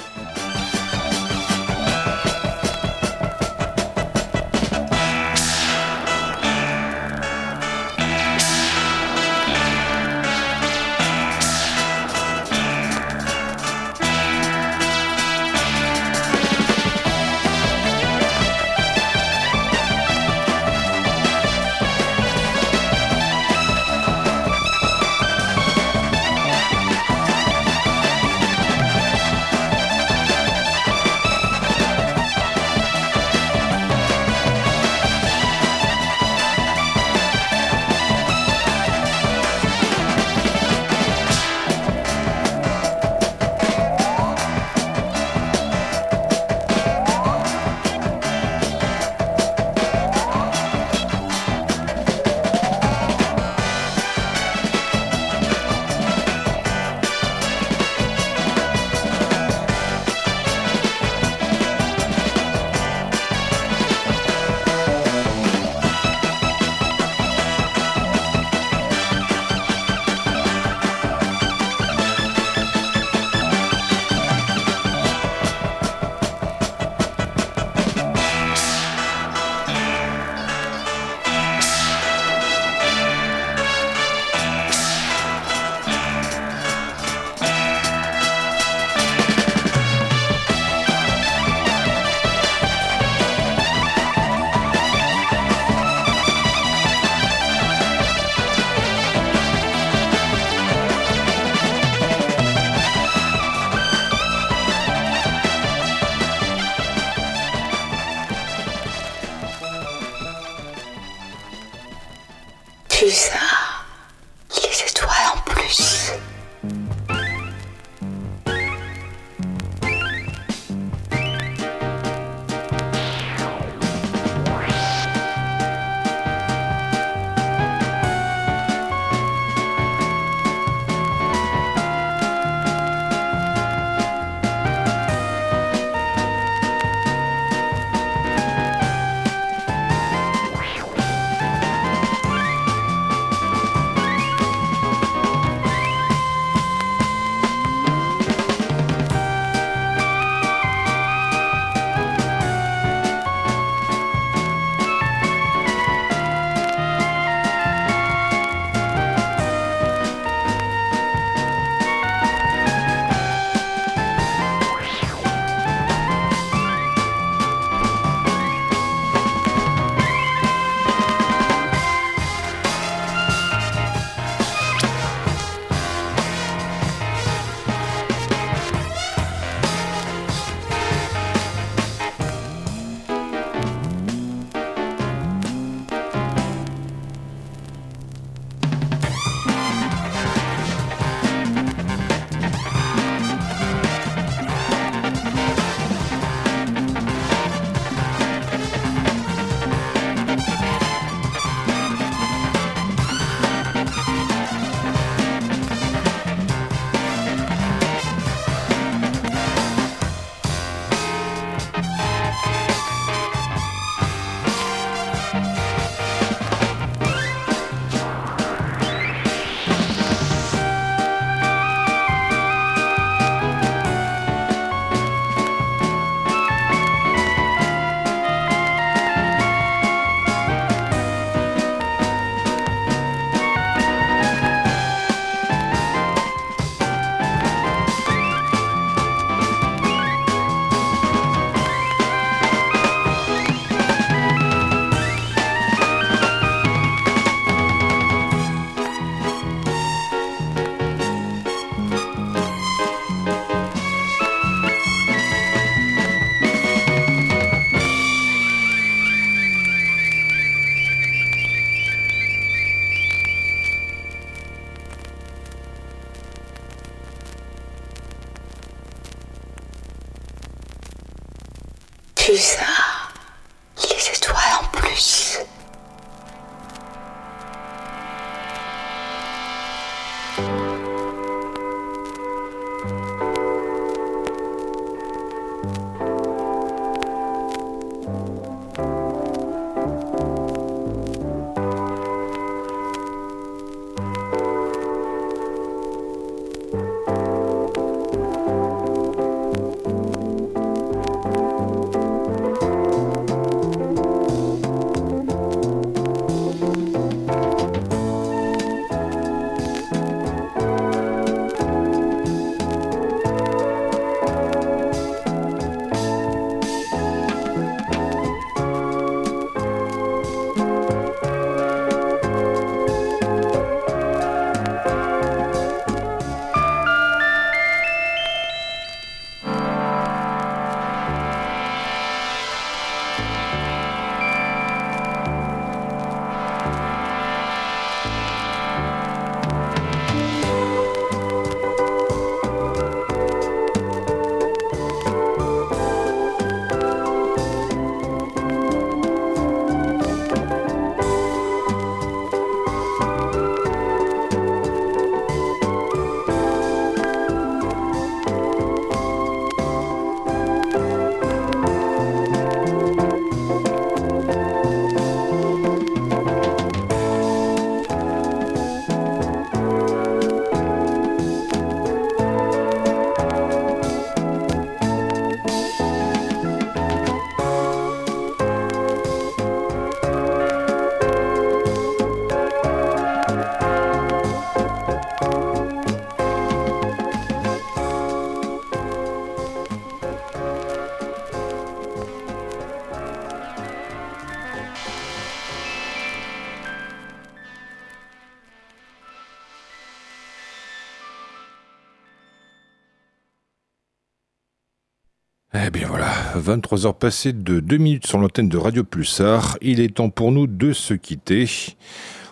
23h passées de 2 minutes sur l'antenne de Radio Pulsar. Il est temps pour nous de se quitter.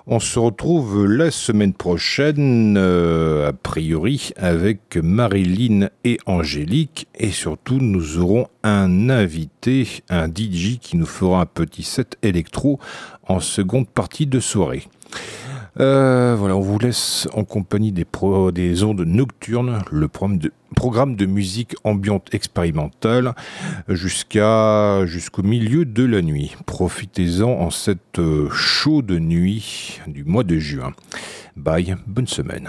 On se retrouve la semaine prochaine, euh, a priori, avec Marilyn et Angélique. Et surtout, nous aurons un invité, un DJ qui nous fera un petit set électro en seconde partie de soirée. Euh, voilà, on vous laisse en compagnie des, pro, des ondes nocturnes, le programme de, musique ambiante expérimentale jusqu'au milieu de la nuit. Profitez-en en cette chaude nuit du mois de juin. Bye, bonne semaine.